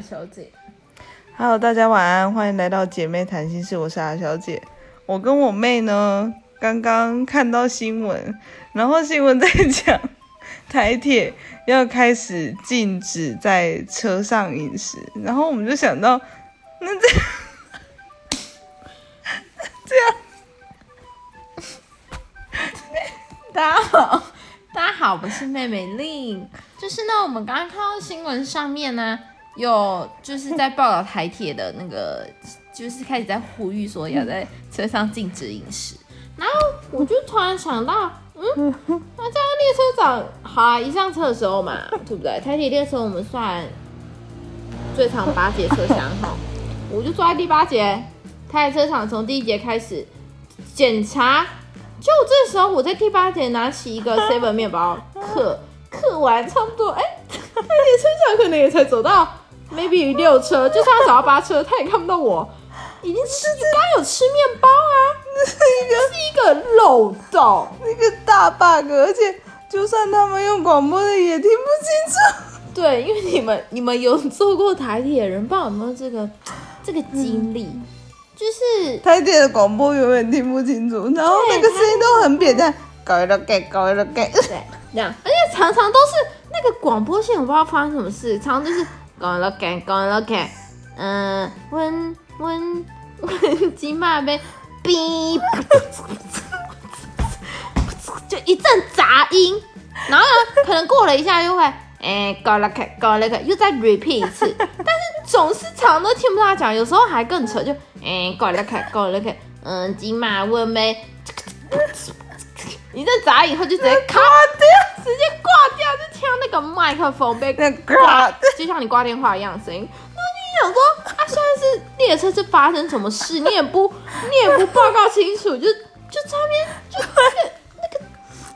小姐，Hello，大家晚安，欢迎来到姐妹谈心室，我是阿小姐。我跟我妹呢，刚刚看到新闻，然后新闻在讲 台铁要开始禁止在车上饮食，然后我们就想到，那这 这样 大家好，大家好，我是妹妹令。就是呢，我们刚刚看到新闻上面呢，有就是在报道台铁的那个，就是开始在呼吁说要在车上禁止饮食。然后我就突然想到，嗯，那这样列车长好啊，一上车的时候嘛，对不对？台铁列车我们算最长八节车厢哈，我就坐在第八节。台铁车长从第一节开始检查，就这时候我在第八节拿起一个 seven 面包刻刻完，差不多哎，台铁车长可能也才走到 maybe 六车，就算他找到八车，他也看不到我。已经吃，刚刚有吃面包啊，是一个是一个漏洞。一个大 bug，而且就算他们用广播的也听不清楚。对，因为你们你们有坐过台铁人，不知道有没有这个这个经历，就是台铁的广播永远听不清楚，然后那个声音都很扁担，搞一了盖，搞一了盖。对这样，而且常常都是那个广播线，我不知道发生什么事，常常就是讲了给，讲了给，嗯，温温温金马呗，哔，就一阵杂音，然后呢，可能过了一下又会，哎，搞了开，搞了开，又再 repeat 一次，但是总是常都听不到他讲，有时候还更扯，就哎，搞了开，搞了开，嗯，金马温呗。一阵砸以后就直接 卡掉，直接挂掉，就听到那个麦克风被那挂，就像你挂电话一样的声音。那你想说，啊，现在是列车是发生什么事？你也不，你也不报告清楚，就就在那边就那个那个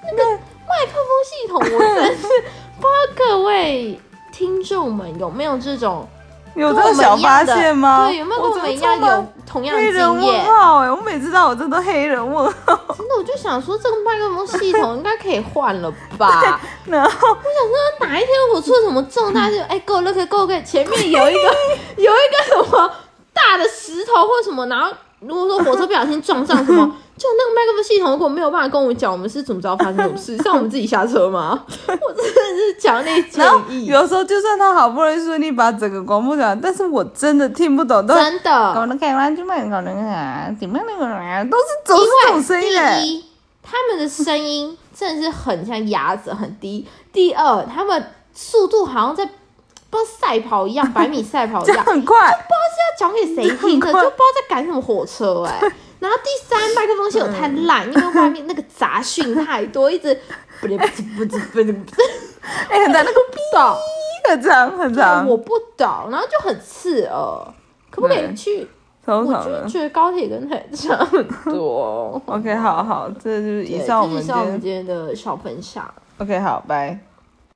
那个麦克风系统，我真的是 不知道各位听众们有没有这种 有这个小发现吗？对，有没有跟我们一样有同样的黑人问经验？号哎、我每次到我这都黑人问号，真的，我就想说，这个麦克风系统应该可以换了吧？然后我想说哪一天我出了什么重大事，哎，go look go look，前面有一个有一个什么大的石头或什么，然后如果说火车不小心撞上什么，就那个麦克风系统如果没有办法跟我们讲，我们是怎么知道发生什么事？像我们自己下车吗？我真的是强烈 建议，有时候就算他好不容易顺利把整个广播讲，但是我真的听不懂，都真的，搞得开完就卖搞那个啊，怎么那个啊，都是都是这种声音哎、第一，他们的声音真的是很像鸭子，很低。第二，他们速度好像在不知道赛跑一样，百米赛跑一样，很快，不知道是要讲给谁听的，就 不知道在赶什么火车哎、然后第三，麦克风系统太烂，因为外面那个杂讯太多，一直不不不不不不哎、很长那个 懂，很长很长，我不懂，然后就很刺耳。可不可以对去？我就。觉得高铁跟台差很多。OK，好好，这就是以对上我们今天的小分享。OK，好，拜。